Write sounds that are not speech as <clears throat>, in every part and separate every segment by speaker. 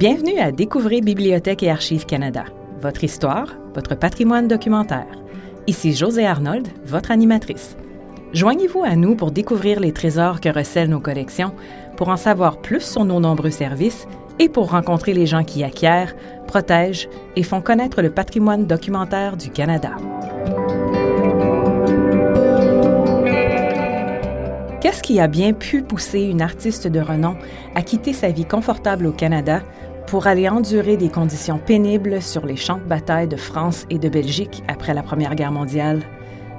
Speaker 1: Bienvenue à Découvrir Bibliothèque et Archives Canada, votre histoire, votre patrimoine documentaire. Ici José Arnold, votre animatrice. Joignez-vous à nous pour découvrir les trésors que recèlent nos collections, pour en savoir plus sur nos nombreux services et pour rencontrer les gens qui acquièrent, protègent et font connaître le patrimoine documentaire du Canada. Qu'est-ce qui a bien pu pousser une artiste de renom à quitter sa vie confortable au Canada pour aller endurer des conditions pénibles sur les champs de bataille de France et de Belgique après la Première Guerre mondiale?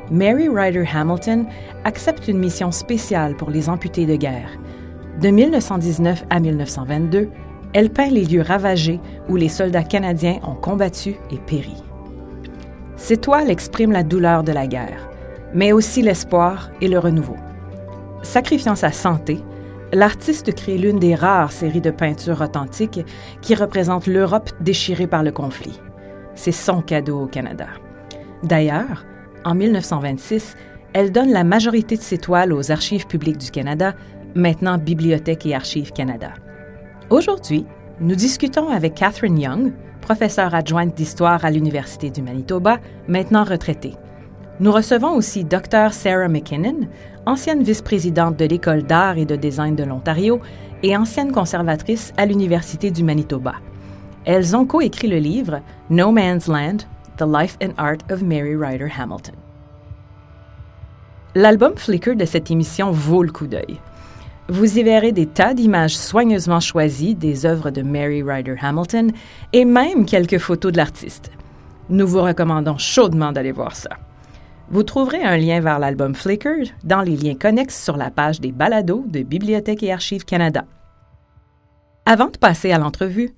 Speaker 1: Mary Ryder Hamilton accepte une mission spéciale pour les amputés de guerre. De 1919 à 1922, elle peint les lieux ravagés où les soldats canadiens ont combattu et péri. Ses toiles expriment la douleur de la guerre, mais aussi l'espoir et le renouveau. Sacrifiant sa santé, l'artiste crée l'une des rares séries de peintures authentiques qui représentent l'Europe déchirée par le conflit. C'est son cadeau au Canada. D'ailleurs, en 1926, elle donne la majorité de ses toiles aux Archives publiques du Canada, maintenant Bibliothèque et Archives Canada. Aujourd'hui, nous discutons avec Catherine Young, professeure adjointe d'histoire à l'Université du Manitoba, maintenant retraitée. Nous recevons aussi Dr. Sarah McKinnon, ancienne vice-présidente de l'École d'art et de design de l'Ontario et ancienne conservatrice à l'Université du Manitoba. Elles ont coécrit le livre No Man's Land, The Life and Art of Mary Ryder Hamilton. L'album Flickr de cette émission vaut le coup d'œil. Vous y verrez des tas d'images soigneusement choisies des œuvres de Mary Ryder Hamilton et même quelques photos de l'artiste. Nous vous recommandons chaudement d'aller voir ça. Vous trouverez un lien vers l'album Flickr dans les liens connexes sur la page des balados de Bibliothèque et Archives Canada. Avant de passer à l'entrevue,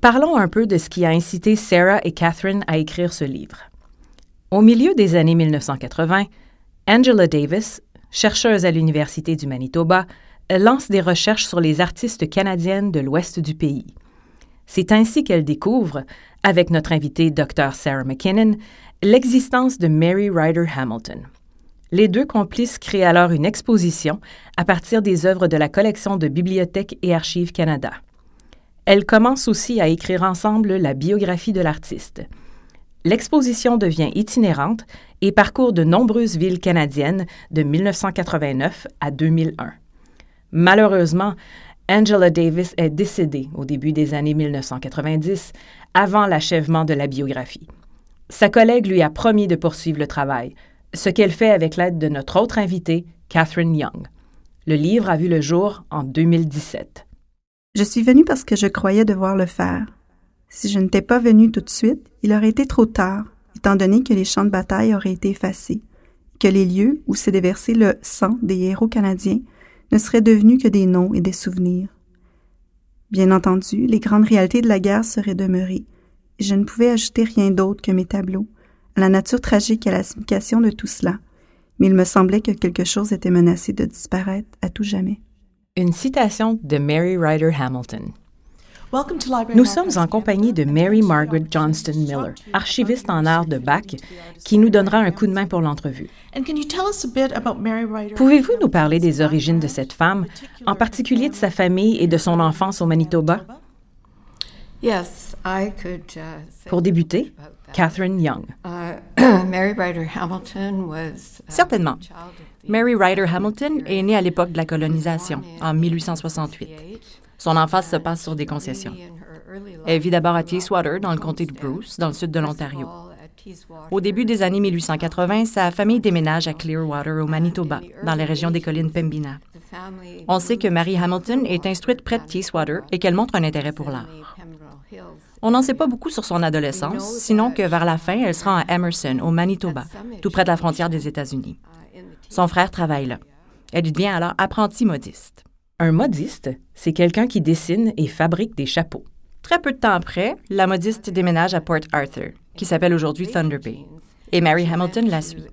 Speaker 1: parlons un peu de ce qui a incité Sarah et Catherine à écrire ce livre. Au milieu des années 1980, Angela Davis, chercheuse à l'Université du Manitoba, lance des recherches sur les artistes canadiennes de l'ouest du pays. C'est ainsi qu'elle découvre, avec notre invitée Dr. Sarah McKinnon, l'existence de Mary Ryder Hamilton. Les deux complices créent alors une exposition à partir des œuvres de la collection de Bibliothèque et Archives Canada. Elles commencent aussi à écrire ensemble la biographie de l'artiste. L'exposition devient itinérante et parcourt de nombreuses villes canadiennes de 1989 à 2001. Malheureusement, Angela Davis est décédée au début des années 1990, avant l'achèvement de la biographie. Sa collègue lui a promis de poursuivre le travail, ce qu'elle fait avec l'aide de notre autre invitée, Catherine Young. Le livre a vu le jour en 2017.
Speaker 2: Je suis venue parce que je croyais devoir le faire. Si je n'étais pas venue tout de suite, il aurait été trop tard, étant donné que les champs de bataille auraient été effacés, que les lieux où s'est déversé le sang des héros canadiens ne seraient devenus que des noms et des souvenirs. Bien entendu, les grandes réalités de la guerre seraient demeurées, je ne pouvais ajouter rien d'autre que mes tableaux, à la nature tragique et à la signification de tout cela, mais il me semblait que quelque chose était menacé de disparaître à tout jamais.
Speaker 1: Une citation de Mary Ryder Hamilton. Nous sommes en compagnie de Mary Margaret Johnston Miller, archiviste en art de Bach, qui nous donnera un coup de main pour l'entrevue. Pouvez-vous nous parler des origines de cette femme, en particulier de sa famille et de son enfance au Manitoba?
Speaker 3: Uh,
Speaker 1: Pour débuter, Catherine Young.
Speaker 3: Uh, <clears throat>
Speaker 4: uh, Certainement. Mary Ryder Hamilton est née à l'époque de la colonisation, en 1868. Son enfance se passe sur des concessions. Elle vit d'abord à Teeswater, dans le comté de Bruce, dans le sud de l'Ontario. Au début des années 1880, sa famille déménage à Clearwater, au Manitoba, dans la région des collines Pembina. On sait que Mary Hamilton est instruite près de Teeswater et qu'elle montre un intérêt pour l'art. On n'en sait pas beaucoup sur son adolescence, sinon que vers la fin, elle se rend à Emerson, au Manitoba, tout près de la frontière des États-Unis. Son frère travaille là. Elle devient alors apprentie modiste.
Speaker 1: Un modiste, c'est quelqu'un qui dessine et fabrique des chapeaux.
Speaker 4: Très peu de temps après, la modiste déménage à Port Arthur, qui s'appelle aujourd'hui Thunder Bay, et Mary Hamilton la suit.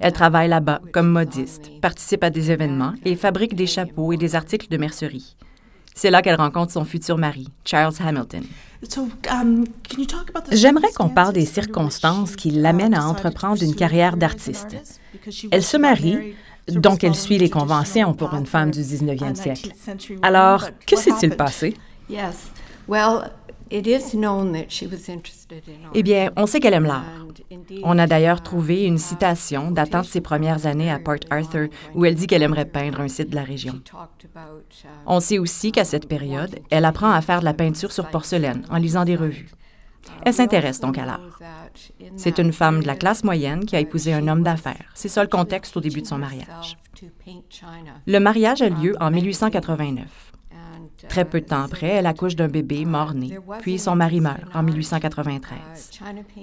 Speaker 4: Elle travaille là-bas comme modiste, participe à des événements et fabrique des chapeaux et des articles de mercerie. C'est là qu'elle rencontre son futur mari, Charles Hamilton.
Speaker 1: Um, J'aimerais qu'on parle des circonstances qui l'amènent à entreprendre une carrière d'artiste. Elle se marie, donc elle suit les conventions pour une femme du 19e siècle. Alors, que s'est-il passé?
Speaker 4: Eh bien, on sait qu'elle aime l'art. On a d'ailleurs trouvé une citation datant de ses premières années à Port Arthur où elle dit qu'elle aimerait peindre un site de la région. On sait aussi qu'à cette période, elle apprend à faire de la peinture sur porcelaine en lisant des revues. Elle s'intéresse donc à l'art. C'est une femme de la classe moyenne qui a épousé un homme d'affaires. C'est ça le contexte au début de son mariage. Le mariage a lieu en 1889. Très peu de temps après, elle accouche d'un bébé mort-né, puis son mari meurt en 1893.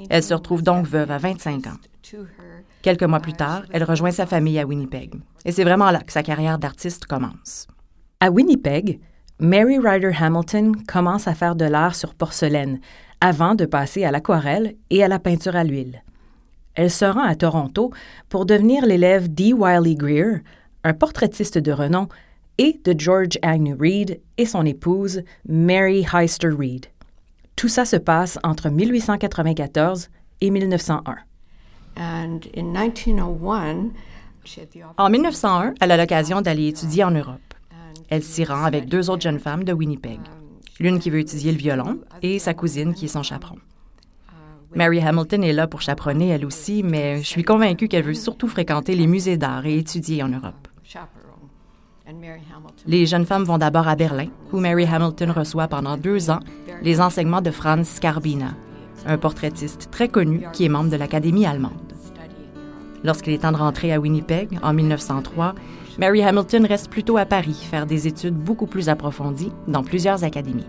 Speaker 4: Elle se retrouve donc veuve à 25 ans. Quelques mois plus tard, elle rejoint sa famille à Winnipeg. Et c'est vraiment là que sa carrière d'artiste commence.
Speaker 1: À Winnipeg, Mary Ryder Hamilton commence à faire de l'art sur porcelaine avant de passer à l'aquarelle et à la peinture à l'huile. Elle se rend à Toronto pour devenir l'élève D. Wiley Greer, un portraitiste de renom et de George Agnew Reed et son épouse Mary Heister Reed. Tout ça se passe entre 1894 et 1901.
Speaker 4: En 1901, elle a l'occasion d'aller étudier en Europe. Elle s'y rend avec deux autres jeunes femmes de Winnipeg, l'une qui veut étudier le violon et sa cousine qui est son chaperon. Mary Hamilton est là pour chaperonner elle aussi, mais je suis convaincue qu'elle veut surtout fréquenter les musées d'art et étudier en Europe. Les jeunes femmes vont d'abord à Berlin, où Mary Hamilton reçoit pendant deux ans les enseignements de Franz Skarbina, un portraitiste très connu qui est membre de l'Académie allemande. Lorsqu'il est temps de rentrer à Winnipeg, en 1903, Mary Hamilton reste plutôt à Paris, faire des études beaucoup plus approfondies dans plusieurs académies.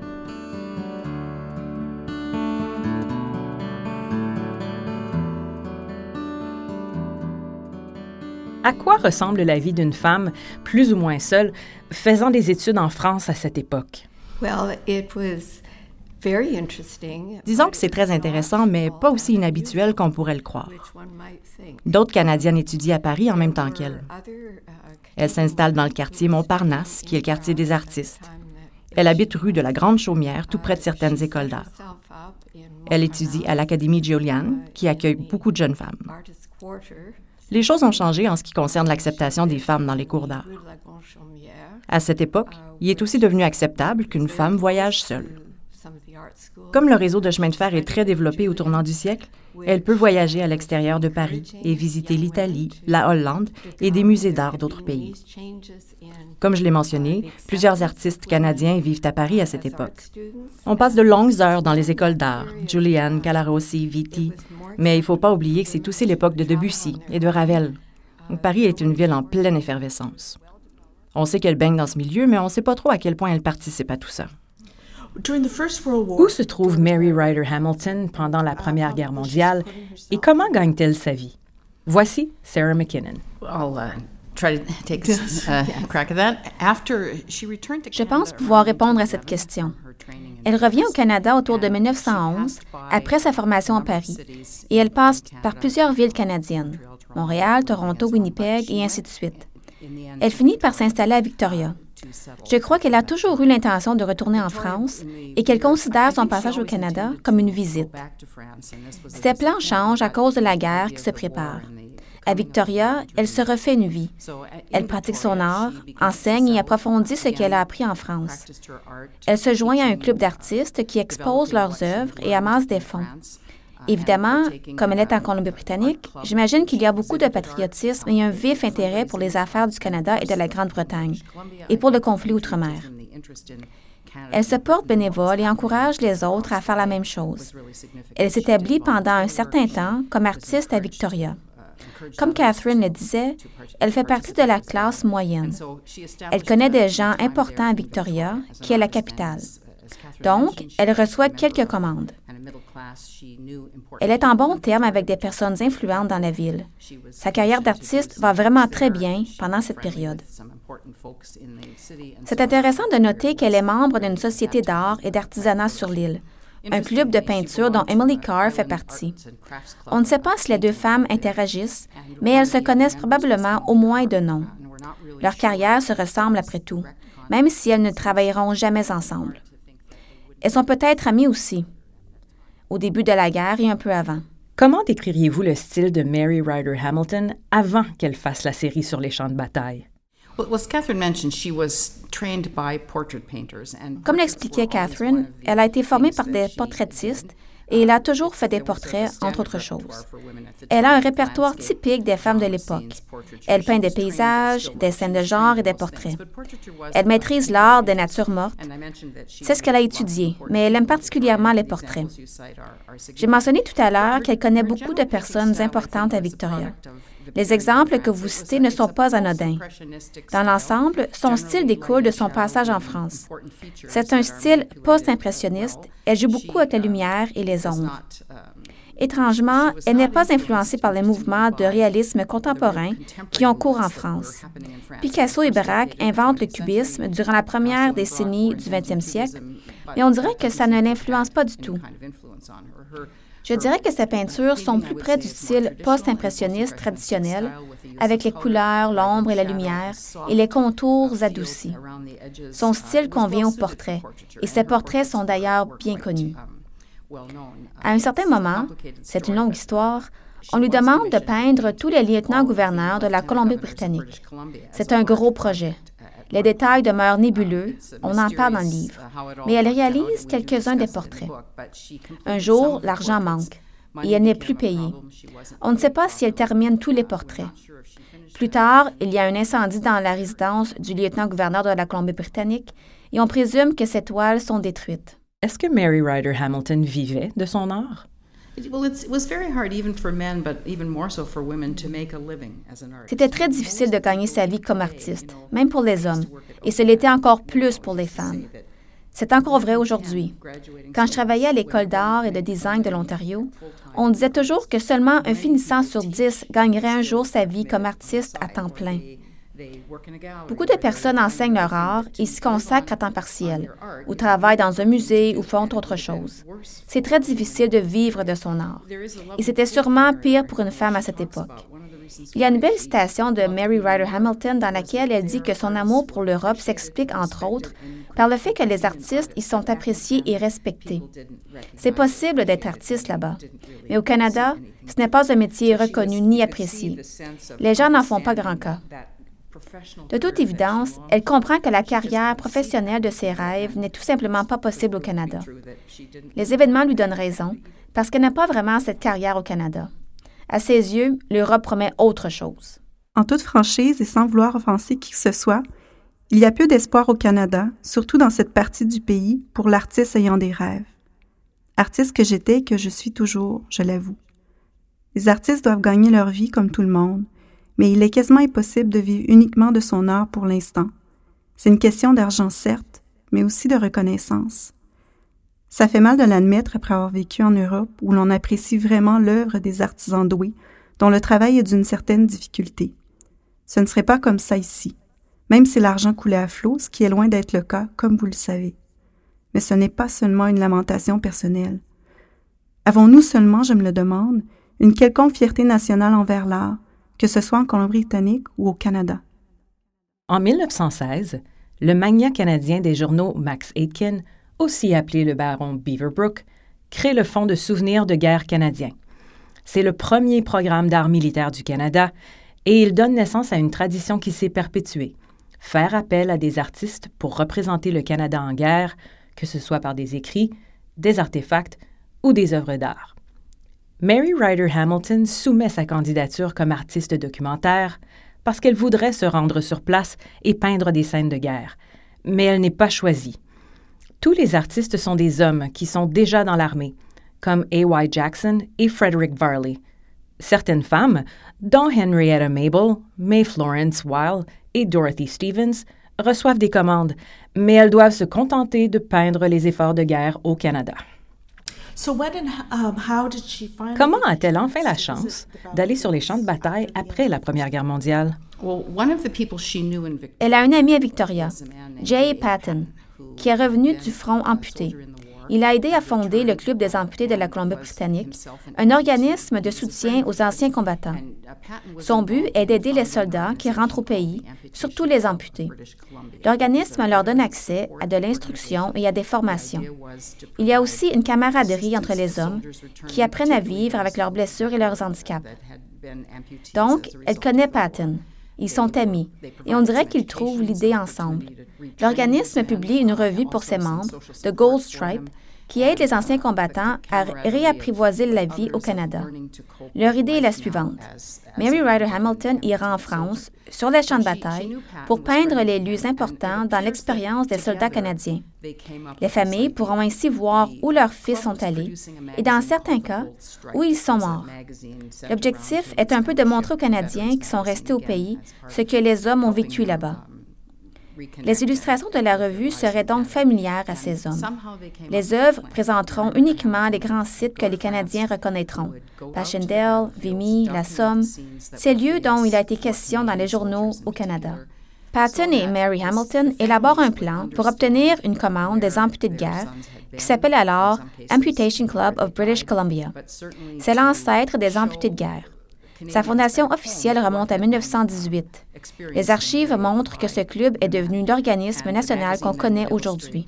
Speaker 1: À quoi ressemble la vie d'une femme, plus ou moins seule, faisant des études en France à cette époque?
Speaker 4: Disons que c'est très intéressant, mais pas aussi inhabituel qu'on pourrait le croire. D'autres Canadiennes étudient à Paris en même temps qu'elle. Elle s'installe dans le quartier Montparnasse, qui est le quartier des artistes. Elle habite rue de la Grande Chaumière, tout près de certaines écoles d'art. Elle étudie à l'Académie Julian, qui accueille beaucoup de jeunes femmes. Les choses ont changé en ce qui concerne l'acceptation des femmes dans les cours d'art. À cette époque, il est aussi devenu acceptable qu'une femme voyage seule. Comme le réseau de chemin de fer est très développé au tournant du siècle, elle peut voyager à l'extérieur de Paris et visiter l'Italie, la Hollande et des musées d'art d'autres pays. Comme je l'ai mentionné, plusieurs artistes canadiens vivent à Paris à cette époque. On passe de longues heures dans les écoles d'art, Julian, Calarossi, Vitti, mais il ne faut pas oublier que c'est aussi l'époque de Debussy et de Ravel. Paris est une ville en pleine effervescence. On sait qu'elle baigne dans ce milieu, mais on ne sait pas trop à quel point elle participe à tout ça.
Speaker 1: Où se trouve Mary Ryder Hamilton pendant la Première Guerre mondiale et comment gagne-t-elle sa vie? Voici Sarah McKinnon.
Speaker 5: Je pense pouvoir répondre à cette question. Elle revient au Canada autour de 1911, après sa formation à Paris, et elle passe par plusieurs villes canadiennes, Montréal, Toronto, Winnipeg et ainsi de suite. Elle finit par s'installer à Victoria. Je crois qu'elle a toujours eu l'intention de retourner en France et qu'elle considère son passage au Canada comme une visite. Ses plans changent à cause de la guerre qui se prépare. À Victoria, elle se refait une vie. Elle pratique son art, enseigne et approfondit ce qu'elle a appris en France. Elle se joint à un club d'artistes qui exposent leurs œuvres et amasse des fonds. Évidemment, comme elle est en Colombie-Britannique, j'imagine qu'il y a beaucoup de patriotisme et un vif intérêt pour les affaires du Canada et de la Grande-Bretagne, et pour le conflit outre-mer. Elle se porte bénévole et encourage les autres à faire la même chose. Elle s'établit pendant un certain temps comme artiste à Victoria. Comme Catherine le disait, elle fait partie de la classe moyenne. Elle connaît des gens importants à Victoria, qui est la capitale. Donc, elle reçoit quelques commandes. Elle est en bon terme avec des personnes influentes dans la ville. Sa carrière d'artiste va vraiment très bien pendant cette période. C'est intéressant de noter qu'elle est membre d'une société d'art et d'artisanat sur l'île, un club de peinture dont Emily Carr fait partie. On ne sait pas si les deux femmes interagissent, mais elles se connaissent probablement au moins de nom. Leurs carrières se ressemblent après tout, même si elles ne travailleront jamais ensemble. Elles sont peut-être amies aussi au début de la guerre et un peu avant.
Speaker 1: Comment décririez-vous le style de Mary Ryder Hamilton avant qu'elle fasse la série sur les champs de bataille?
Speaker 5: Comme l'expliquait Catherine, elle a été formée par des portraitistes et elle a toujours fait des portraits, entre autres choses. Elle a un répertoire typique des femmes de l'époque. Elle peint des paysages, des scènes de genre et des portraits. Elle maîtrise l'art des natures mortes. C'est ce qu'elle a étudié, mais elle aime particulièrement les portraits. J'ai mentionné tout à l'heure qu'elle connaît beaucoup de personnes importantes à Victoria. Les exemples que vous citez ne sont pas anodins. Dans l'ensemble, son style découle de son passage en France. C'est un style post-impressionniste. Elle joue beaucoup avec la lumière et les ombres. Étrangement, elle n'est pas influencée par les mouvements de réalisme contemporain qui ont cours en France. Picasso et Braque inventent le cubisme durant la première décennie du 20e siècle, mais on dirait que ça ne l'influence pas du tout. Je dirais que ses peintures sont plus près du style post-impressionniste traditionnel, avec les couleurs, l'ombre et la lumière, et les contours adoucis. Son style convient au portrait, et ses portraits sont d'ailleurs bien connus. À un certain moment, c'est une longue histoire, on lui demande de peindre tous les lieutenants-gouverneurs de la Colombie-Britannique. C'est un gros projet. Les détails demeurent nébuleux, on en parle dans le livre, mais elle réalise quelques-uns des portraits. Un jour, l'argent manque et elle n'est plus payée. On ne sait pas si elle termine tous les portraits. Plus tard, il y a un incendie dans la résidence du lieutenant-gouverneur de la Colombie-Britannique et on présume que ces toiles sont détruites.
Speaker 1: Est-ce que Mary Ryder Hamilton vivait de son art?
Speaker 5: C'était très difficile de gagner sa vie comme artiste, même pour les hommes, et ce l'était encore plus pour les femmes. C'est encore vrai aujourd'hui. Quand je travaillais à l'école d'art et de design de l'Ontario, on disait toujours que seulement un finissant sur dix gagnerait un jour sa vie comme artiste à temps plein. Beaucoup de personnes enseignent leur art et s'y consacrent à temps partiel, ou travaillent dans un musée ou font autre chose. C'est très difficile de vivre de son art. Et c'était sûrement pire pour une femme à cette époque. Il y a une belle citation de Mary Ryder Hamilton dans laquelle elle dit que son amour pour l'Europe s'explique, entre autres, par le fait que les artistes y sont appréciés et respectés. C'est possible d'être artiste là-bas. Mais au Canada, ce n'est pas un métier reconnu ni apprécié. Les gens n'en font pas grand cas. De toute évidence, elle comprend que la carrière professionnelle de ses rêves n'est tout simplement pas possible au Canada. Les événements lui donnent raison, parce qu'elle n'a pas vraiment cette carrière au Canada. À ses yeux, l'Europe promet autre chose.
Speaker 2: En toute franchise et sans vouloir offenser qui que ce soit, il y a peu d'espoir au Canada, surtout dans cette partie du pays, pour l'artiste ayant des rêves. Artiste que j'étais et que je suis toujours, je l'avoue. Les artistes doivent gagner leur vie comme tout le monde, mais il est quasiment impossible de vivre uniquement de son art pour l'instant. C'est une question d'argent, certes, mais aussi de reconnaissance. Ça fait mal de l'admettre après avoir vécu en Europe où l'on apprécie vraiment l'œuvre des artisans doués, dont le travail est d'une certaine difficulté. Ce ne serait pas comme ça ici, même si l'argent coulait à flot, ce qui est loin d'être le cas, comme vous le savez. Mais ce n'est pas seulement une lamentation personnelle. Avons-nous seulement, je me le demande, une quelconque fierté nationale envers l'art, que ce soit en Colombie-Britannique ou au Canada.
Speaker 1: En 1916, le magnat canadien des journaux Max Aitken, aussi appelé le baron Beaverbrook, crée le Fonds de souvenirs de guerre canadien. C'est le premier programme d'art militaire du Canada et il donne naissance à une tradition qui s'est perpétuée faire appel à des artistes pour représenter le Canada en guerre, que ce soit par des écrits, des artefacts ou des œuvres d'art. Mary Ryder Hamilton soumet sa candidature comme artiste documentaire parce qu'elle voudrait se rendre sur place et peindre des scènes de guerre, mais elle n'est pas choisie. Tous les artistes sont des hommes qui sont déjà dans l'armée, comme A.Y. Jackson et Frederick Varley. Certaines femmes, dont Henrietta Mabel, May Florence Weil et Dorothy Stevens, reçoivent des commandes, mais elles doivent se contenter de peindre les efforts de guerre au Canada. Um, Comment a-t-elle enfin la chance d'aller sur les champs de bataille après la Première Guerre mondiale?
Speaker 5: Elle a un ami à Victoria, Jay Patton, qui est revenu du front amputé. Il a aidé à fonder le Club des amputés de la Colombie-Britannique, un organisme de soutien aux anciens combattants. Son but est d'aider les soldats qui rentrent au pays, surtout les amputés. L'organisme leur donne accès à de l'instruction et à des formations. Il y a aussi une camaraderie entre les hommes qui apprennent à vivre avec leurs blessures et leurs handicaps. Donc, elle connaît Patton. Ils sont amis et on dirait qu'ils trouvent l'idée ensemble. L'organisme publie une revue pour ses membres, The Gold Stripe, qui aide les anciens combattants à réapprivoiser la vie au Canada. Leur idée est la suivante. Mary Ryder Hamilton ira en France, sur les champs de bataille, pour peindre les lieux importants dans l'expérience des soldats canadiens. Les familles pourront ainsi voir où leurs fils sont allés et, dans certains cas, où ils sont morts. L'objectif est un peu de montrer aux Canadiens qui sont restés au pays ce que les hommes ont vécu là-bas. Les illustrations de la revue seraient donc familières à ces hommes. Les œuvres présenteront uniquement les grands sites que les Canadiens reconnaîtront. Passchendaele, Vimy, La Somme, ces lieux dont il a été question dans les journaux au Patton et Mary Hamilton élaborent un plan pour obtenir une commande des amputés de guerre qui s'appelle alors Amputation Club of British Columbia. C'est l'ancêtre des amputés de guerre. Sa fondation officielle remonte à 1918. Les archives montrent que ce club est devenu l'organisme national qu'on connaît aujourd'hui.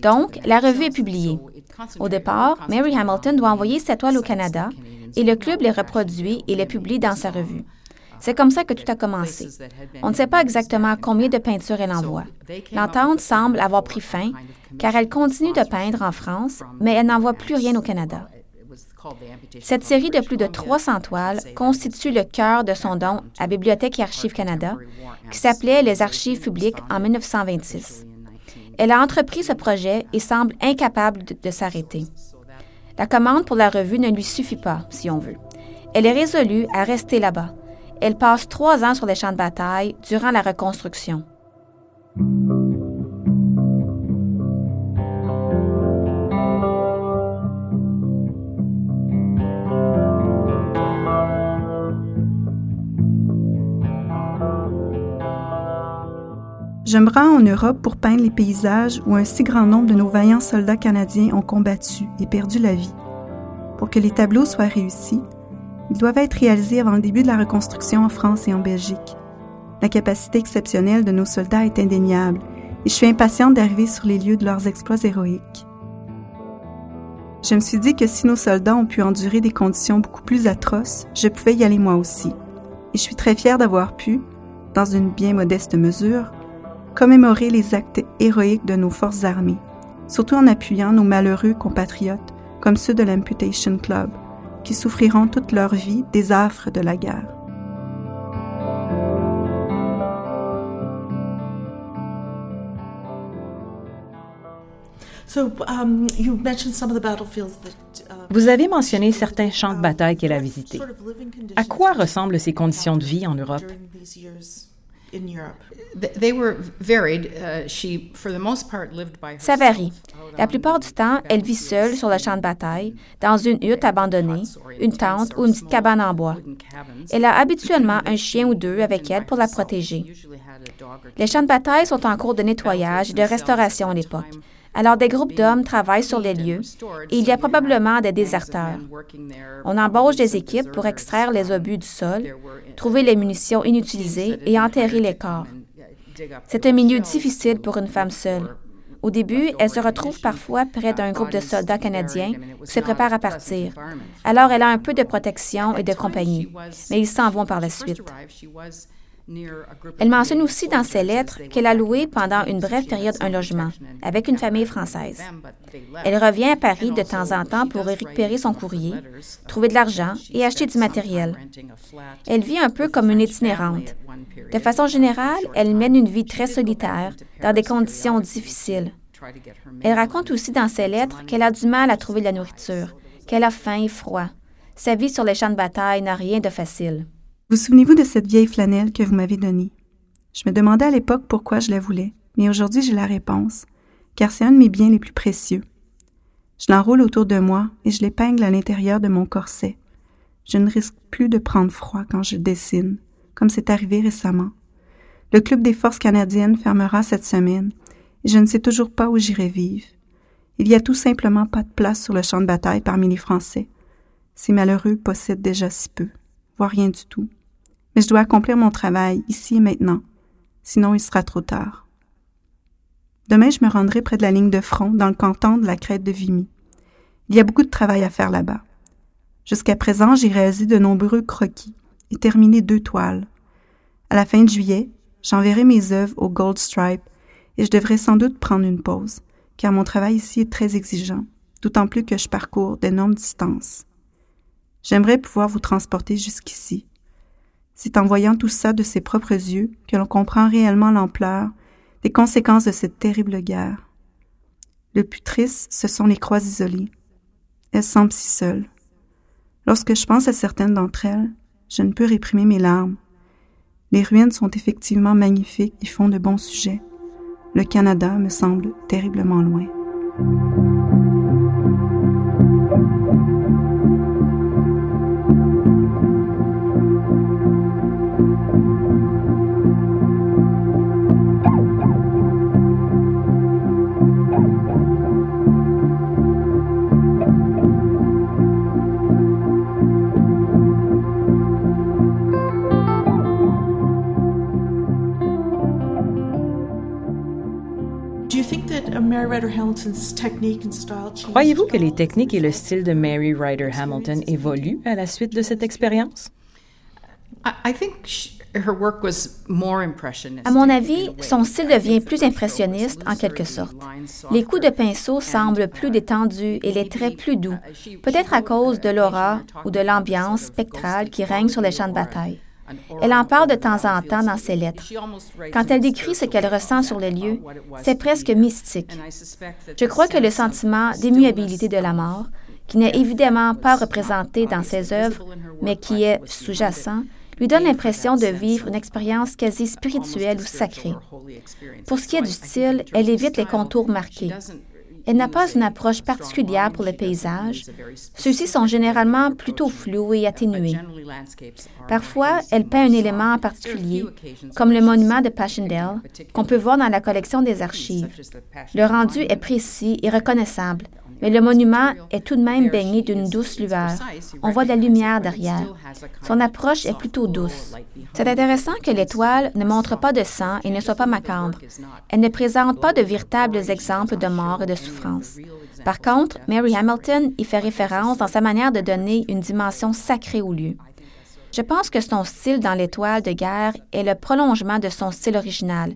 Speaker 5: Donc, la revue est publiée. Au départ, Mary Hamilton doit envoyer sa toile au Canada et le club les reproduit et les publie dans sa revue. C'est comme ça que tout a commencé. On ne sait pas exactement combien de peintures elle envoie. L'entente semble avoir pris fin car elle continue de peindre en France, mais elle n'envoie plus rien au Canada. Cette série de plus de 300 toiles constitue le cœur de son don à Bibliothèque et Archives Canada, qui s'appelait les Archives publiques en 1926. Elle a entrepris ce projet et semble incapable de, de s'arrêter. La commande pour la revue ne lui suffit pas, si on veut. Elle est résolue à rester là-bas. Elle passe trois ans sur les champs de bataille durant la reconstruction.
Speaker 2: Je me rends en Europe pour peindre les paysages où un si grand nombre de nos vaillants soldats canadiens ont combattu et perdu la vie. Pour que les tableaux soient réussis, ils doivent être réalisés avant le début de la reconstruction en France et en Belgique. La capacité exceptionnelle de nos soldats est indéniable et je suis impatiente d'arriver sur les lieux de leurs exploits héroïques. Je me suis dit que si nos soldats ont pu endurer des conditions beaucoup plus atroces, je pouvais y aller moi aussi. Et je suis très fière d'avoir pu, dans une bien modeste mesure, commémorer les actes héroïques de nos forces armées, surtout en appuyant nos malheureux compatriotes comme ceux de l'Amputation Club, qui souffriront toute leur vie des affres de la guerre.
Speaker 1: Vous avez mentionné certains champs de bataille qu'elle a visités. À quoi ressemblent ces conditions de vie en Europe?
Speaker 5: Ça varie. La plupart du temps, elle vit seule sur le champ de bataille, dans une hutte abandonnée, une tente ou une petite cabane en bois. Elle a habituellement un chien ou deux avec elle pour la protéger. Les champs de bataille sont en cours de nettoyage et de restauration à l'époque. Alors, des groupes d'hommes travaillent sur les lieux et il y a probablement des déserteurs. On embauche des équipes pour extraire les obus du sol, trouver les munitions inutilisées et enterrer les corps. C'est un milieu difficile pour une femme seule. Au début, elle se retrouve parfois près d'un groupe de soldats canadiens qui se préparent à partir. Alors, elle a un peu de protection et de compagnie, mais ils s'en vont par la suite. Elle mentionne aussi dans ses lettres qu'elle a loué pendant une brève période un logement avec une famille française. Elle revient à Paris de temps en temps pour récupérer son courrier, trouver de l'argent et acheter du matériel. Elle vit un peu comme une itinérante. De façon générale, elle mène une vie très solitaire, dans des conditions difficiles. Elle raconte aussi dans ses lettres qu'elle a du mal à trouver de la nourriture, qu'elle a faim et froid. Sa vie sur les champs de bataille n'a rien de facile.
Speaker 2: Vous souvenez-vous de cette vieille flanelle que vous m'avez donnée? Je me demandais à l'époque pourquoi je la voulais, mais aujourd'hui j'ai la réponse, car c'est un de mes biens les plus précieux. Je l'enroule autour de moi et je l'épingle à l'intérieur de mon corset. Je ne risque plus de prendre froid quand je dessine, comme c'est arrivé récemment. Le Club des forces canadiennes fermera cette semaine et je ne sais toujours pas où j'irai vivre. Il y a tout simplement pas de place sur le champ de bataille parmi les Français. Ces malheureux possèdent déjà si peu, voire rien du tout mais je dois accomplir mon travail ici et maintenant, sinon il sera trop tard. Demain, je me rendrai près de la ligne de front, dans le canton de la crête de Vimy. Il y a beaucoup de travail à faire là-bas. Jusqu'à présent, j'ai réalisé de nombreux croquis et terminé deux toiles. À la fin de juillet, j'enverrai mes œuvres au Gold Stripe et je devrais sans doute prendre une pause, car mon travail ici est très exigeant, d'autant plus que je parcours d'énormes distances. J'aimerais pouvoir vous transporter jusqu'ici. C'est en voyant tout ça de ses propres yeux que l'on comprend réellement l'ampleur des conséquences de cette terrible guerre. Le plus triste, ce sont les croix isolées. Elles semblent si seules. Lorsque je pense à certaines d'entre elles, je ne peux réprimer mes larmes. Les ruines sont effectivement magnifiques et font de bons sujets. Le Canada me semble terriblement loin.
Speaker 1: Croyez-vous que les techniques et le style de Mary Ryder Hamilton évoluent à la suite de cette expérience?
Speaker 5: À mon avis, son style devient plus impressionniste en quelque sorte. Les coups de pinceau semblent plus détendus et les traits plus doux, peut-être à cause de l'aura ou de l'ambiance spectrale qui règne sur les champs de bataille. Elle en parle de temps en temps dans ses lettres. Quand elle décrit ce qu'elle ressent sur les lieux, c'est presque mystique. Je crois que le sentiment d'immuabilité de la mort, qui n'est évidemment pas représenté dans ses œuvres, mais qui est sous-jacent, lui donne l'impression de vivre une expérience quasi spirituelle ou sacrée. Pour ce qui est du style, elle évite les contours marqués. Elle n'a pas une approche particulière pour les paysages. Ceux-ci sont généralement plutôt flous et atténués. Parfois, elle peint un élément en particulier, comme le monument de Passchendaele, qu'on peut voir dans la collection des archives. Le rendu est précis et reconnaissable, mais le monument est tout de même baigné d'une douce lueur. On voit de la lumière derrière. Son approche est plutôt douce. C'est intéressant que l'étoile ne montre pas de sang et ne soit pas macabre. Elle ne présente pas de véritables exemples de mort et de souffrance. Par contre, Mary Hamilton y fait référence dans sa manière de donner une dimension sacrée au lieu. Je pense que son style dans l'étoile de guerre est le prolongement de son style original,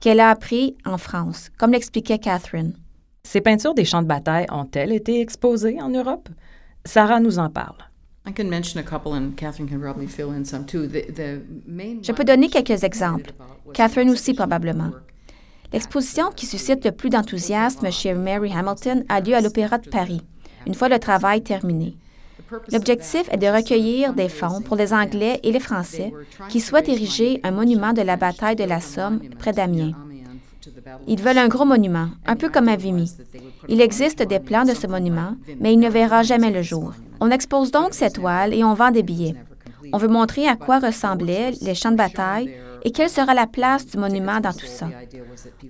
Speaker 5: qu'elle a appris en France, comme l'expliquait Catherine.
Speaker 1: Ces peintures des champs de bataille ont-elles été exposées en Europe? Sarah nous en parle.
Speaker 5: Je peux donner quelques exemples. Catherine aussi probablement. L'exposition qui suscite le plus d'enthousiasme chez Mary Hamilton a lieu à l'Opéra de Paris, une fois le travail terminé. L'objectif est de recueillir des fonds pour les Anglais et les Français qui souhaitent ériger un monument de la bataille de la Somme près d'Amiens. Ils veulent un gros monument, un peu comme à Vimy. Il existe des plans de ce monument, mais il ne verra jamais le jour. On expose donc cette toile et on vend des billets. On veut montrer à quoi ressemblaient les champs de bataille et quelle sera la place du monument dans tout ça.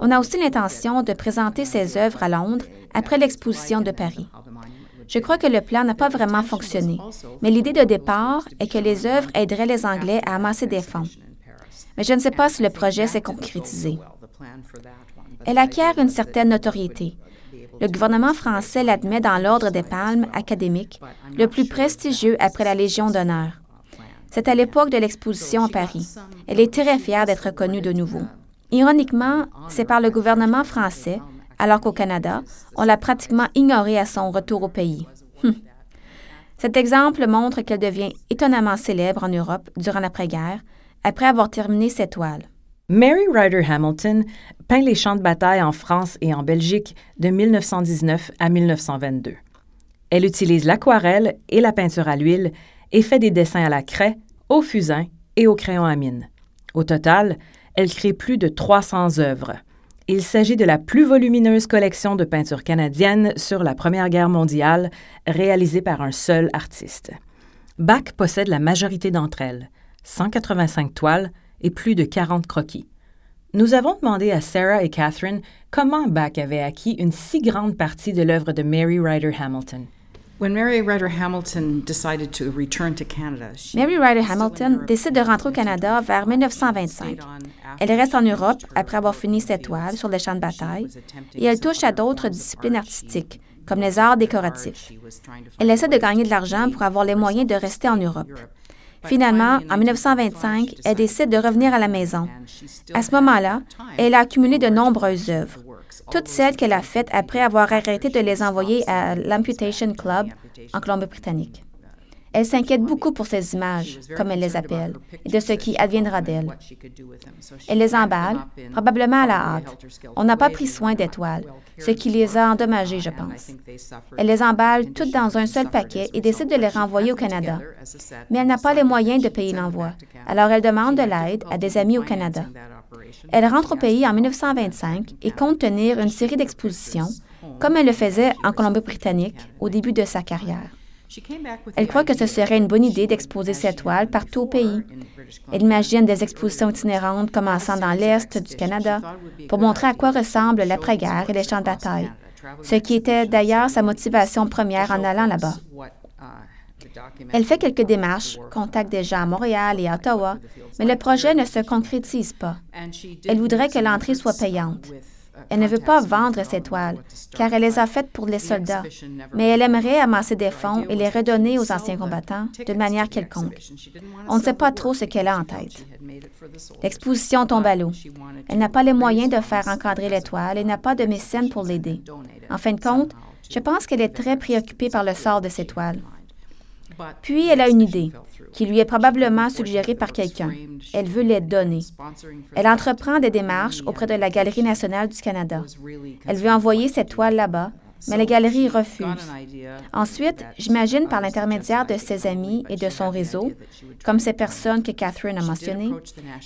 Speaker 5: On a aussi l'intention de présenter ces œuvres à Londres après l'exposition de Paris. Je crois que le plan n'a pas vraiment fonctionné, mais l'idée de départ est que les œuvres aideraient les Anglais à amasser des fonds. Mais je ne sais pas si le projet s'est concrétisé. Elle acquiert une certaine notoriété. Le gouvernement français l'admet dans l'Ordre des Palmes académiques, le plus prestigieux après la Légion d'honneur. C'est à l'époque de l'exposition à Paris. Elle est très fière d'être reconnue de nouveau. Ironiquement, c'est par le gouvernement français, alors qu'au Canada, on l'a pratiquement ignorée à son retour au pays. Hum. Cet exemple montre qu'elle devient étonnamment célèbre en Europe durant l'après-guerre, après avoir terminé ses toiles.
Speaker 1: Mary Ryder Hamilton peint les champs de bataille en France et en Belgique de 1919 à 1922. Elle utilise l'aquarelle et la peinture à l'huile et fait des dessins à la craie, au fusain et au crayon à mine. Au total, elle crée plus de 300 œuvres. Il s'agit de la plus volumineuse collection de peinture canadienne sur la Première Guerre mondiale réalisée par un seul artiste. Bach possède la majorité d'entre elles, 185 toiles, et plus de 40 croquis. Nous avons demandé à Sarah et Catherine comment Bach avait acquis une si grande partie de l'œuvre de Mary Ryder Hamilton.
Speaker 5: Mary Ryder Hamilton décide de rentrer au Canada vers 1925. Elle reste en Europe après avoir fini ses toiles sur les champs de bataille et elle touche à d'autres disciplines artistiques, comme les arts décoratifs. Elle essaie de gagner de l'argent pour avoir les moyens de rester en Europe. Finalement, en 1925, elle décide de revenir à la maison. À ce moment-là, elle a accumulé de nombreuses œuvres, toutes celles qu'elle a faites après avoir arrêté de les envoyer à l'Amputation Club en Colombie-Britannique. Elle s'inquiète beaucoup pour ces images, comme elle les appelle, et de ce qui adviendra d'elles. Elle les emballe, probablement à la hâte. On n'a pas pris soin d'étoiles, ce qui les a endommagées, je pense. Elle les emballe toutes dans un seul paquet et décide de les renvoyer au Canada. Mais elle n'a pas les moyens de payer l'envoi, alors elle demande de l'aide à des amis au Canada. Elle rentre au pays en 1925 et compte tenir une série d'expositions, comme elle le faisait en Colombie-Britannique au début de sa carrière. Elle croit que ce serait une bonne idée d'exposer ses toiles partout au pays. Elle imagine des expositions itinérantes commençant dans l'Est du Canada pour montrer à quoi ressemble l'après-guerre et les champs de bataille, ce qui était d'ailleurs sa motivation première en allant là-bas. Elle fait quelques démarches, contacte des gens à Montréal et à Ottawa, mais le projet ne se concrétise pas. Elle voudrait que l'entrée soit payante. Elle ne veut pas vendre ses toiles, car elle les a faites pour les soldats, mais elle aimerait amasser des fonds et les redonner aux anciens combattants de manière quelconque. On ne sait pas trop ce qu'elle a en tête. L'exposition tombe à l'eau. Elle n'a pas les moyens de faire encadrer les toiles et n'a pas de mécène pour l'aider. En fin de compte, je pense qu'elle est très préoccupée par le sort de ses toiles. Puis elle a une idée, qui lui est probablement suggérée par quelqu'un. Elle veut les donner. Elle entreprend des démarches auprès de la Galerie nationale du Canada. Elle veut envoyer cette toile là-bas, mais la galerie refuse. Ensuite, j'imagine par l'intermédiaire de ses amis et de son réseau, comme ces personnes que Catherine a mentionnées,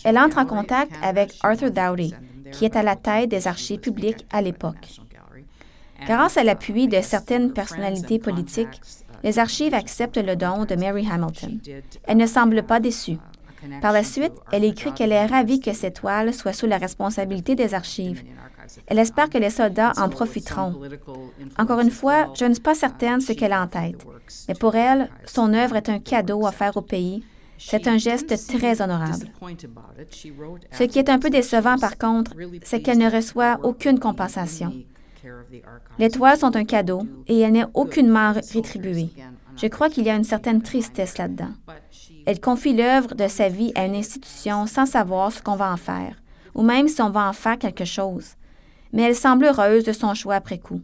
Speaker 5: elle entre en contact avec Arthur Dowdy, qui est à la tête des archives publiques à l'époque. Grâce à l'appui de certaines personnalités politiques, les archives acceptent le don de Mary Hamilton. Elle ne semble pas déçue. Par la suite, elle écrit qu'elle est ravie que cette toile soit sous la responsabilité des archives. Elle espère que les soldats en profiteront. Encore une fois, je ne suis pas certaine ce qu'elle a en tête, mais pour elle, son œuvre est un cadeau à faire au pays. C'est un geste très honorable. Ce qui est un peu décevant, par contre, c'est qu'elle ne reçoit aucune compensation. Les toiles sont un cadeau et elle n'est aucunement rétribuée. Je crois qu'il y a une certaine tristesse là-dedans. Elle confie l'œuvre de sa vie à une institution sans savoir ce qu'on va en faire, ou même si on va en faire quelque chose. Mais elle semble heureuse de son choix après coup.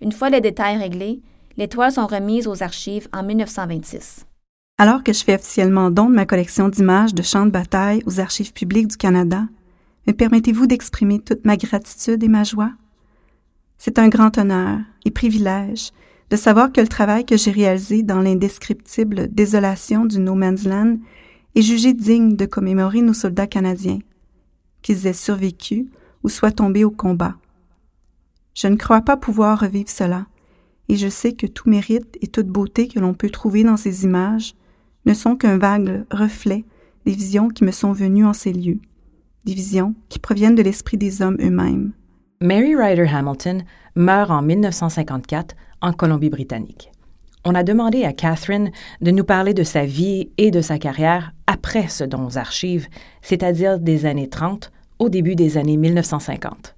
Speaker 5: Une fois les détails réglés, les toiles sont remises aux archives en 1926.
Speaker 2: Alors que je fais officiellement don de ma collection d'images de champs de bataille aux archives publiques du Canada, me permettez-vous d'exprimer toute ma gratitude et ma joie? C'est un grand honneur et privilège de savoir que le travail que j'ai réalisé dans l'indescriptible désolation du No Man's Land est jugé digne de commémorer nos soldats canadiens, qu'ils aient survécu ou soient tombés au combat. Je ne crois pas pouvoir revivre cela, et je sais que tout mérite et toute beauté que l'on peut trouver dans ces images ne sont qu'un vague reflet des visions qui me sont venues en ces lieux, des visions qui proviennent de l'esprit des hommes eux-mêmes.
Speaker 1: Mary Ryder Hamilton meurt en 1954 en Colombie-Britannique. On a demandé à Catherine de nous parler de sa vie et de sa carrière après ce don aux archives, c'est-à-dire des années 30 au début des années 1950.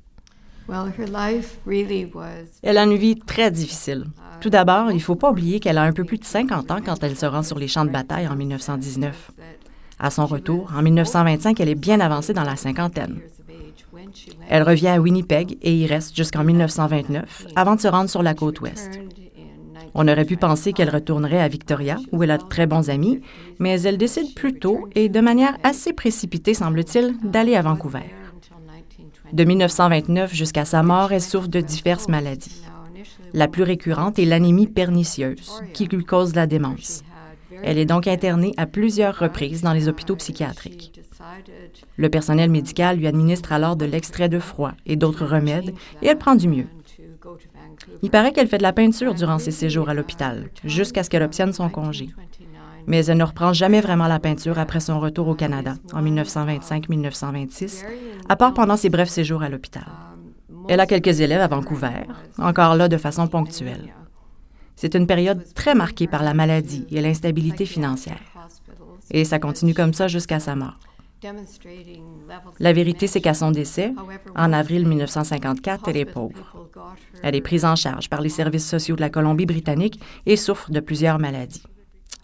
Speaker 4: Elle a une vie très difficile. Tout d'abord, il ne faut pas oublier qu'elle a un peu plus de 50 ans quand elle se rend sur les champs de bataille en 1919. À son retour, en 1925, elle est bien avancée dans la cinquantaine. Elle revient à Winnipeg et y reste jusqu'en 1929 avant de se rendre sur la côte ouest. On aurait pu penser qu'elle retournerait à Victoria, où elle a de très bons amis, mais elle décide plutôt, et de manière assez précipitée, semble-t-il, d'aller à Vancouver. De 1929 jusqu'à sa mort, elle souffre de diverses maladies. La plus récurrente est l'anémie pernicieuse, qui lui cause la démence. Elle est donc internée à plusieurs reprises dans les hôpitaux psychiatriques. Le personnel médical lui administre alors de l'extrait de froid et d'autres remèdes et elle prend du mieux. Il paraît qu'elle fait de la peinture durant ses séjours à l'hôpital, jusqu'à ce qu'elle obtienne son congé. Mais elle ne reprend jamais vraiment la peinture après son retour au Canada, en 1925-1926, à part pendant ses brefs séjours à l'hôpital. Elle a quelques élèves à Vancouver, encore là de façon ponctuelle. C'est une période très marquée par la maladie et l'instabilité financière. Et ça continue comme ça jusqu'à sa mort. La vérité, c'est qu'à son décès, en avril 1954, elle est pauvre. Elle est prise en charge par les services sociaux de la Colombie-Britannique et souffre de plusieurs maladies.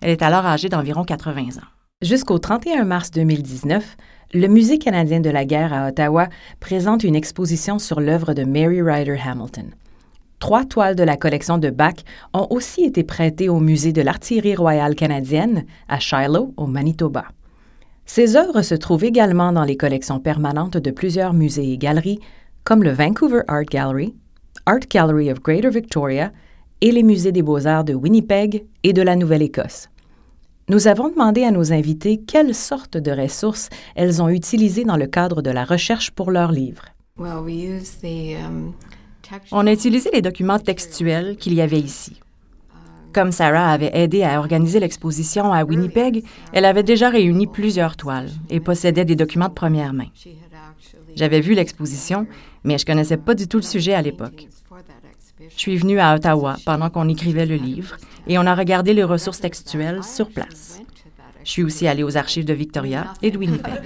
Speaker 4: Elle est alors âgée d'environ 80 ans.
Speaker 1: Jusqu'au 31 mars 2019, le Musée canadien de la guerre à Ottawa présente une exposition sur l'œuvre de Mary Ryder Hamilton. Trois toiles de la collection de Bach ont aussi été prêtées au Musée de l'artillerie royale canadienne à Shiloh, au Manitoba. Ces œuvres se trouvent également dans les collections permanentes de plusieurs musées et galeries, comme le Vancouver Art Gallery, Art Gallery of Greater Victoria et les musées des beaux-arts de Winnipeg et de la Nouvelle-Écosse. Nous avons demandé à nos invités quelles sortes de ressources elles ont utilisées dans le cadre de la recherche pour leurs livres.
Speaker 4: Um, On a utilisé les documents textuels qu'il y avait ici. Comme Sarah avait aidé à organiser l'exposition à Winnipeg, elle avait déjà réuni plusieurs toiles et possédait des documents de première main. J'avais vu l'exposition, mais je connaissais pas du tout le sujet à l'époque. Je suis venue à Ottawa pendant qu'on écrivait le livre et on a regardé les ressources textuelles sur place. Je suis aussi allée aux archives de Victoria et de Winnipeg.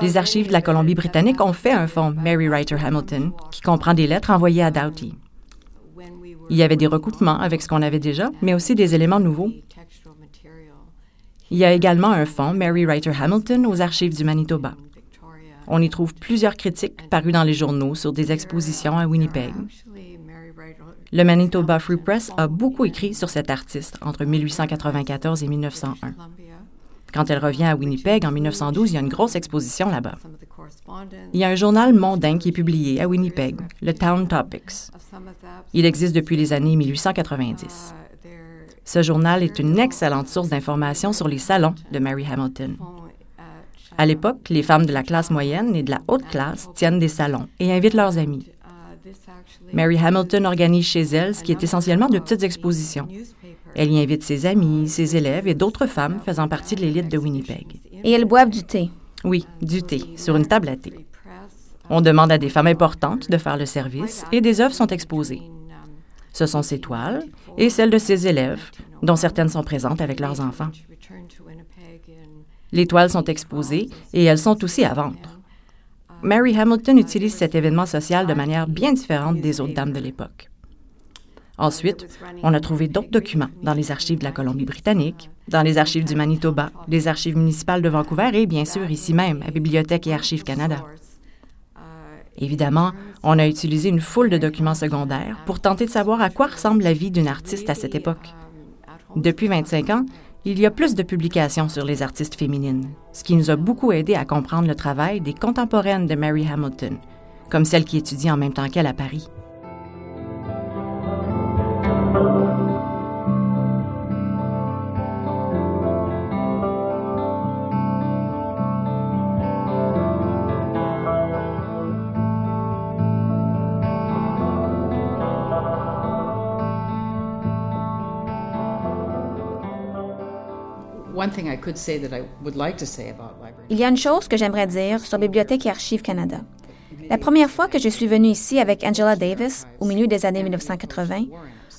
Speaker 4: Les archives de la Colombie-Britannique ont fait un fonds Mary Writer Hamilton qui comprend des lettres envoyées à Doughty. Il y avait des recoupements avec ce qu'on avait déjà, mais aussi des éléments nouveaux. Il y a également un fonds Mary Writer Hamilton aux archives du Manitoba. On y trouve plusieurs critiques parues dans les journaux sur des expositions à Winnipeg. Le Manitoba Free Press a beaucoup écrit sur cet artiste entre 1894 et 1901. Quand elle revient à Winnipeg en 1912, il y a une grosse exposition là-bas. Il y a un journal mondain qui est publié à Winnipeg, le Town Topics. Il existe depuis les années 1890. Ce journal est une excellente source d'informations sur les salons de Mary Hamilton. À l'époque, les femmes de la classe moyenne et de la haute classe tiennent des salons et invitent leurs amis. Mary Hamilton organise chez elle ce qui est essentiellement de petites expositions. Elle y invite ses amis, ses élèves et d'autres femmes faisant partie de l'élite de Winnipeg.
Speaker 5: Et elles boivent du thé.
Speaker 4: Oui, du thé, sur une table à thé. On demande à des femmes importantes de faire le service et des œuvres sont exposées. Ce sont ses toiles et celles de ses élèves, dont certaines sont présentes avec leurs enfants. Les toiles sont exposées et elles sont aussi à vendre. Mary Hamilton utilise cet événement social de manière bien différente des autres dames de l'époque. Ensuite, on a trouvé d'autres documents dans les archives de la Colombie-Britannique, dans les archives du Manitoba, les archives municipales de Vancouver et bien sûr ici même à Bibliothèque et Archives Canada. Évidemment, on a utilisé une foule de documents secondaires pour tenter de savoir à quoi ressemble la vie d'une artiste à cette époque. Depuis 25 ans, il y a plus de publications sur les artistes féminines, ce qui nous a beaucoup aidé à comprendre le travail des contemporaines de Mary Hamilton, comme celle qui étudie en même temps qu'elle à Paris.
Speaker 5: Il y a une chose que j'aimerais dire sur Bibliothèque et Archives Canada. La première fois que je suis venue ici avec Angela Davis, au milieu des années 1980,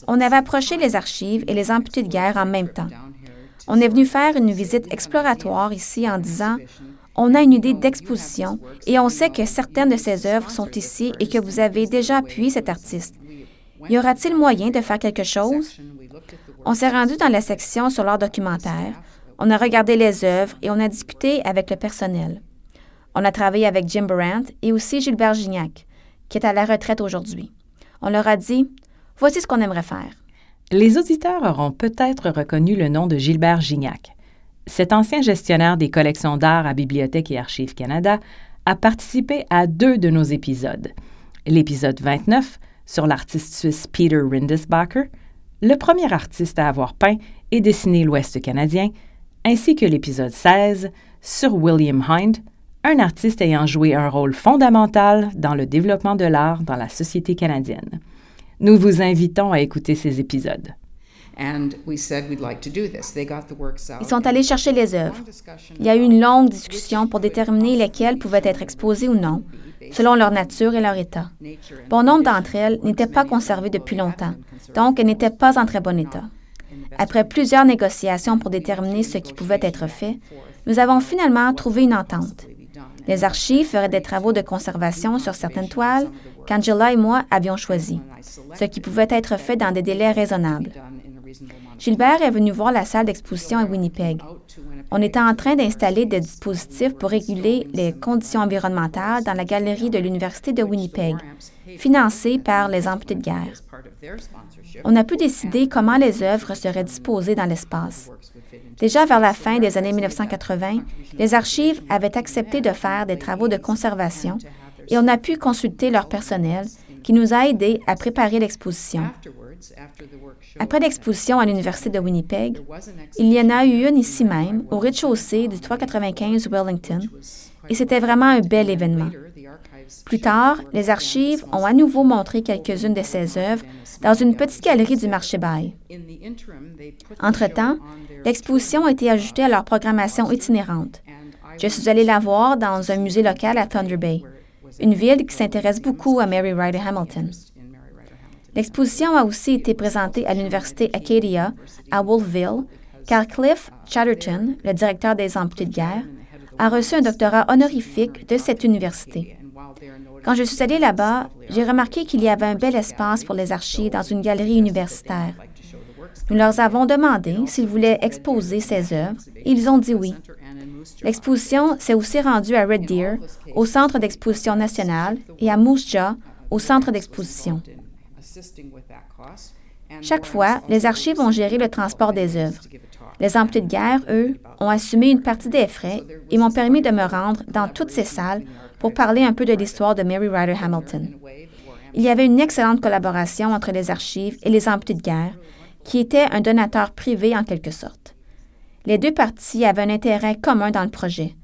Speaker 5: on avait approché les archives et les amputés de guerre en même temps. On est venu faire une visite exploratoire ici en disant on a une idée d'exposition et on sait que certaines de ces œuvres sont ici et que vous avez déjà appuyé cet artiste. Y aura-t-il moyen de faire quelque chose? On s'est rendu dans la section sur l'art documentaire. On a regardé les œuvres et on a discuté avec le personnel. On a travaillé avec Jim Brandt et aussi Gilbert Gignac, qui est à la retraite aujourd'hui. On leur a dit Voici ce qu'on aimerait faire.
Speaker 1: Les auditeurs auront peut-être reconnu le nom de Gilbert Gignac. Cet ancien gestionnaire des collections d'art à Bibliothèque et Archives Canada a participé à deux de nos épisodes. L'épisode 29 sur l'artiste suisse Peter Rindesbacher, le premier artiste à avoir peint et dessiné l'Ouest canadien, ainsi que l'épisode 16 sur William Hind, un artiste ayant joué un rôle fondamental dans le développement de l'art dans la société canadienne. Nous vous invitons à écouter ces épisodes.
Speaker 5: Ils sont allés chercher les œuvres. Il y a eu une longue discussion pour déterminer lesquelles pouvaient être exposées ou non, selon leur nature et leur état. Bon nombre d'entre elles n'étaient pas conservées depuis longtemps, donc elles n'étaient pas en très bon état. Après plusieurs négociations pour déterminer ce qui pouvait être fait, nous avons finalement trouvé une entente. Les archives feraient des travaux de conservation sur certaines toiles qu'Angela et moi avions choisies, ce qui pouvait être fait dans des délais raisonnables. Gilbert est venu voir la salle d'exposition à Winnipeg. On était en train d'installer des dispositifs pour réguler les conditions environnementales dans la galerie de l'Université de Winnipeg, financée par les amputés de guerre. On a pu décider comment les œuvres seraient disposées dans l'espace. Déjà vers la fin des années 1980, les archives avaient accepté de faire des travaux de conservation et on a pu consulter leur personnel qui nous a aidés à préparer l'exposition. Après l'exposition à l'Université de Winnipeg, il y en a eu une ici même, au rez-de-chaussée du 395 Wellington, et c'était vraiment un bel événement. Plus tard, les archives ont à nouveau montré quelques-unes de ces œuvres dans une petite galerie du marché Bail. Entre-temps, l'exposition a été ajoutée à leur programmation itinérante. Je suis allée la voir dans un musée local à Thunder Bay, une ville qui s'intéresse beaucoup à Mary Ryder Hamilton. L'exposition a aussi été présentée à l'Université Acadia à Wolfville, car Cliff Chatterton, le directeur des amputés de guerre, a reçu un doctorat honorifique de cette université. Quand je suis allée là-bas, j'ai remarqué qu'il y avait un bel espace pour les archives dans une galerie universitaire. Nous leur avons demandé s'ils voulaient exposer ces œuvres et ils ont dit oui. L'exposition s'est aussi rendue à Red Deer, au Centre d'exposition national, et à Moose Jaw, au Centre d'exposition. Chaque fois, les archives ont géré le transport des œuvres. Les amputés de guerre, eux, ont assumé une partie des frais et m'ont permis de me rendre dans toutes ces salles pour parler un peu de l'histoire de Mary Ryder Hamilton. Il y avait une excellente collaboration entre les archives et les amputés de guerre, qui étaient un donateur privé en quelque sorte. Les deux parties avaient un intérêt commun dans le projet.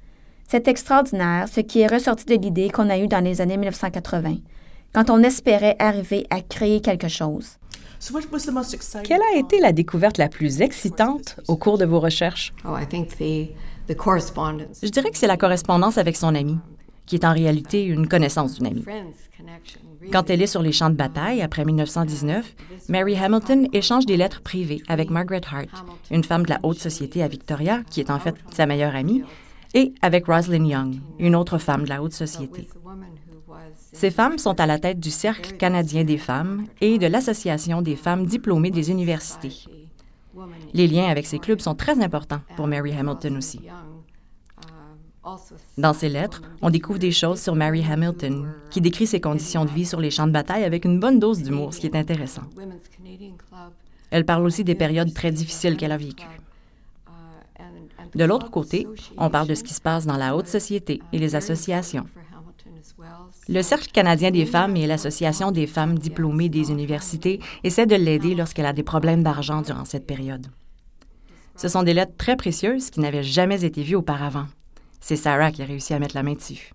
Speaker 5: C'est extraordinaire ce qui est ressorti de l'idée qu'on a eue dans les années 1980, quand on espérait arriver à créer quelque chose.
Speaker 1: Quelle a été la découverte la plus excitante au cours de vos recherches?
Speaker 3: Oh, Je
Speaker 4: dirais que c'est la correspondance avec son ami, qui est en réalité une connaissance d'une amie. Quand elle est sur les champs de bataille après 1919, Mary Hamilton échange des lettres privées avec Margaret Hart, une femme de la haute société à Victoria, qui est en fait sa meilleure amie, et avec Rosalind Young, une autre femme de la haute société. Ces femmes sont à la tête du Cercle canadien des femmes et de l'Association des femmes diplômées des universités. Les liens avec ces clubs sont très importants pour Mary Hamilton aussi. Dans ses lettres, on découvre des choses sur Mary Hamilton, qui décrit ses conditions de vie sur les champs de bataille avec une bonne dose d'humour, ce qui est intéressant. Elle parle aussi des périodes très difficiles qu'elle a vécues. De l'autre côté, on parle de ce qui se passe dans la haute société et les associations. Le Cercle canadien des femmes et l'Association des femmes diplômées des universités essaient de l'aider lorsqu'elle a des problèmes d'argent durant cette période. Ce sont des lettres très précieuses qui n'avaient jamais été vues auparavant. C'est Sarah qui a réussi à mettre la main dessus.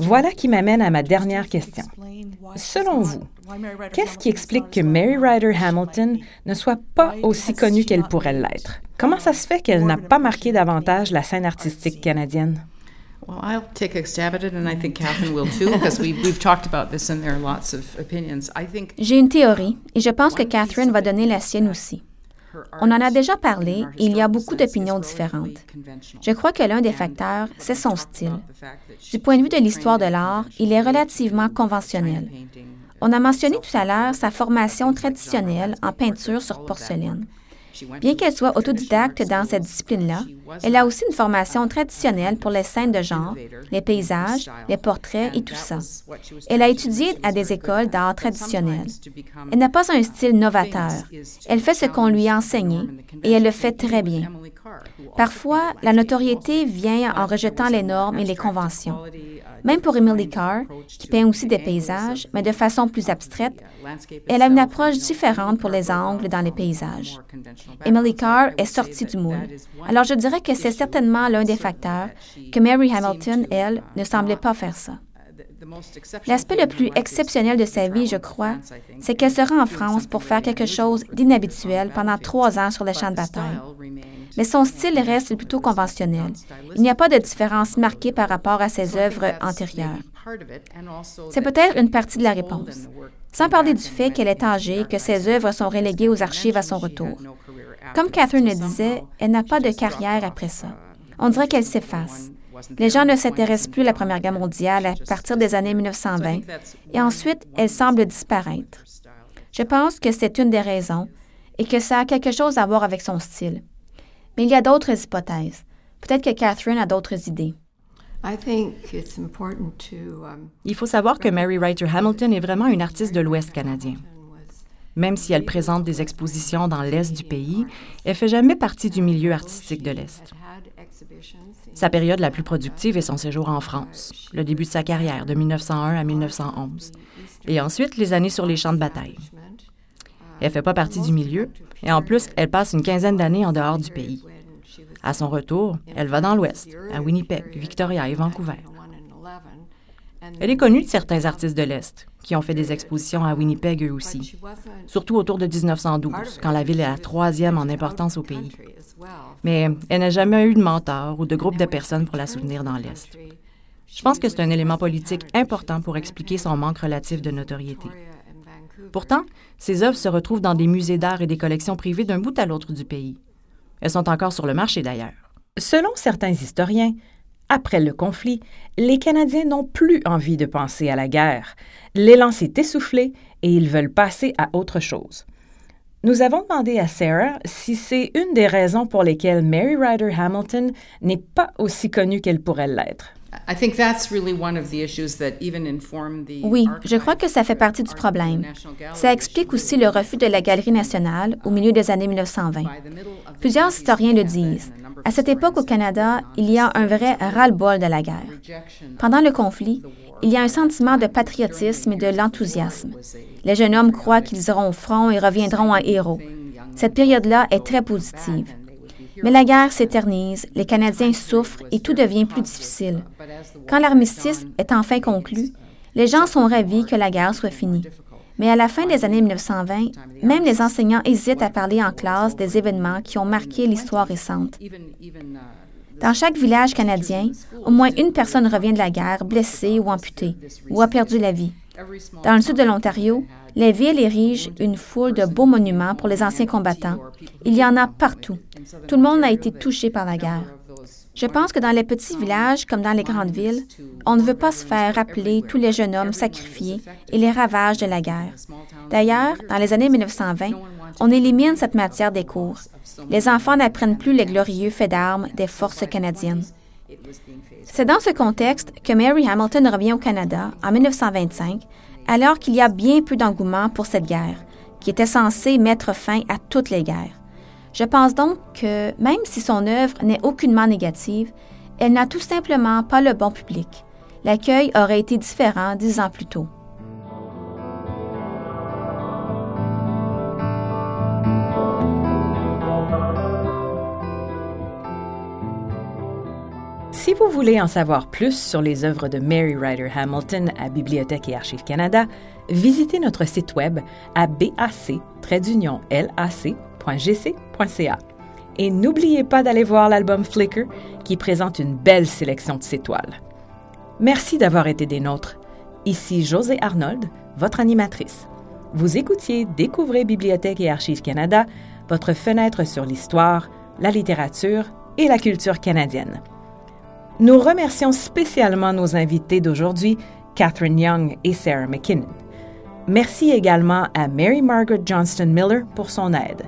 Speaker 1: Voilà qui m'amène à ma dernière question. Selon vous, qu'est-ce qui explique que Mary Ryder Hamilton ne soit pas aussi connue qu'elle pourrait l'être? Comment ça se fait qu'elle n'a pas marqué davantage la scène artistique canadienne?
Speaker 5: J'ai une théorie et je pense que Catherine va donner la sienne aussi. On en a déjà parlé et il y a beaucoup d'opinions différentes. Je crois que l'un des facteurs, c'est son style. Du point de vue de l'histoire de l'art, il est relativement conventionnel. On a mentionné tout à l'heure sa formation traditionnelle en peinture sur porcelaine. Bien qu'elle soit autodidacte dans cette discipline-là, elle a aussi une formation traditionnelle pour les scènes de genre, les paysages, les portraits et tout ça. Elle a étudié à des écoles d'art traditionnel. Elle n'a pas un style novateur. Elle fait ce qu'on lui a enseigné et elle le fait très bien. Parfois, la notoriété vient en rejetant les normes et les conventions. Même pour Emily Carr, qui peint aussi des paysages, mais de façon plus abstraite, elle a une approche différente pour les angles dans les paysages. Emily Carr est sortie du moule. Alors je dirais que c'est certainement l'un des facteurs que Mary Hamilton, elle, ne semblait pas faire ça. L'aspect le plus exceptionnel de sa vie, je crois, c'est qu'elle se rend en France pour faire quelque chose d'inhabituel pendant trois ans sur le champ de bataille mais son style reste plutôt conventionnel. Il n'y a pas de différence marquée par rapport à ses œuvres antérieures. C'est peut-être une partie de la réponse. Sans parler du fait qu'elle est âgée et que ses œuvres sont reléguées aux archives à son retour. Comme Catherine le disait, elle n'a pas de carrière après ça. On dirait qu'elle s'efface. Les gens ne s'intéressent plus à la Première Guerre mondiale à partir des années 1920 et ensuite, elle semble disparaître. Je pense que c'est une des raisons et que ça a quelque chose à voir avec son style. Mais il y a d'autres hypothèses. Peut-être que Catherine a d'autres idées.
Speaker 3: Um,
Speaker 4: Il faut savoir que Mary Writer Hamilton est vraiment une artiste de l'Ouest canadien. Même si elle présente des expositions dans l'Est du pays, elle fait jamais partie du milieu artistique de l'Est. Sa période la plus productive est son séjour en France, le début de sa carrière de 1901 à 1911, et ensuite les années sur les champs de bataille. Elle fait pas partie du milieu, et en plus, elle passe une quinzaine d'années en dehors du pays. À son retour, elle va dans l'Ouest, à Winnipeg, Victoria et Vancouver. Elle est connue de certains artistes de l'Est qui ont fait des expositions à Winnipeg eux aussi, surtout autour de 1912, quand la ville est la troisième en importance au pays. Mais elle n'a jamais eu de mentor ou de groupe de personnes pour la soutenir dans l'Est. Je pense que c'est un élément politique important pour expliquer son manque relatif de notoriété. Pourtant, ses œuvres se retrouvent dans des musées d'art et des collections privées d'un bout à l'autre du pays. Elles sont encore sur le marché d'ailleurs.
Speaker 1: Selon certains historiens, après le conflit, les Canadiens n'ont plus envie de penser à la guerre. L'élan s'est essoufflé et ils veulent passer à autre chose. Nous avons demandé à Sarah si c'est une des raisons pour lesquelles Mary Ryder Hamilton n'est pas aussi connue qu'elle pourrait l'être.
Speaker 5: Oui, je crois que ça fait partie du problème. Ça explique aussi le refus de la Galerie nationale au milieu des années 1920. Plusieurs historiens le disent. À cette époque au Canada, il y a un vrai ras-le-bol de la guerre. Pendant le conflit, il y a un sentiment de patriotisme et de l'enthousiasme. Les jeunes hommes croient qu'ils iront au front et reviendront en héros. Cette période-là est très positive. Mais la guerre s'éternise, les Canadiens souffrent et tout devient plus difficile. Quand l'armistice est enfin conclu, les gens sont ravis que la guerre soit finie. Mais à la fin des années 1920, même les enseignants hésitent à parler en classe des événements qui ont marqué l'histoire récente. Dans chaque village canadien, au moins une personne revient de la guerre blessée ou amputée, ou a perdu la vie. Dans le sud de l'Ontario, les villes érigent une foule de beaux monuments pour les anciens combattants. Il y en a partout. Tout le monde a été touché par la guerre. Je pense que dans les petits villages comme dans les grandes villes, on ne veut pas se faire rappeler tous les jeunes hommes sacrifiés et les ravages de la guerre. D'ailleurs, dans les années 1920, on élimine cette matière des cours. Les enfants n'apprennent plus les glorieux faits d'armes des forces canadiennes. C'est dans ce contexte que Mary Hamilton revient au Canada en 1925 alors qu'il y a bien peu d'engouement pour cette guerre, qui était censée mettre fin à toutes les guerres. Je pense donc que, même si son œuvre n'est aucunement négative, elle n'a tout simplement pas le bon public. L'accueil aurait été différent dix ans plus tôt.
Speaker 1: Si vous voulez en savoir plus sur les œuvres de Mary Ryder Hamilton à Bibliothèque et Archives Canada, visitez notre site web à bac-lac.gc.ca. Et n'oubliez pas d'aller voir l'album Flickr qui présente une belle sélection de ses toiles. Merci d'avoir été des nôtres. Ici José Arnold, votre animatrice. Vous écoutiez Découvrez Bibliothèque et Archives Canada, votre fenêtre sur l'histoire, la littérature et la culture canadienne. Nous remercions spécialement nos invités d'aujourd'hui, Catherine Young et Sarah McKinnon. Merci également à Mary Margaret Johnston Miller pour son aide.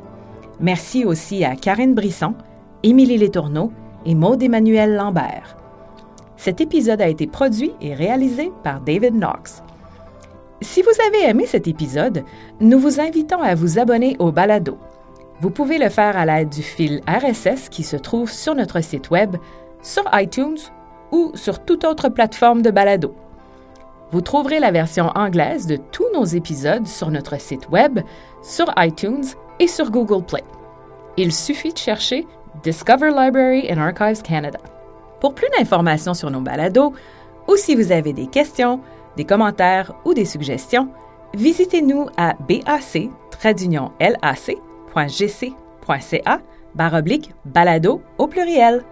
Speaker 1: Merci aussi à Karine Brisson, Émilie Letourneau et Maude Emmanuel Lambert. Cet épisode a été produit et réalisé par David Knox. Si vous avez aimé cet épisode, nous vous invitons à vous abonner au balado. Vous pouvez le faire à l'aide du fil RSS qui se trouve sur notre site web sur iTunes ou sur toute autre plateforme de balado. Vous trouverez la version anglaise de tous nos épisodes sur notre site web, sur iTunes et sur Google Play. Il suffit de chercher Discover Library and Archives Canada. Pour plus d'informations sur nos balados, ou si vous avez des questions, des commentaires ou des suggestions, visitez-nous à bac-lac.gc.ca balado au pluriel.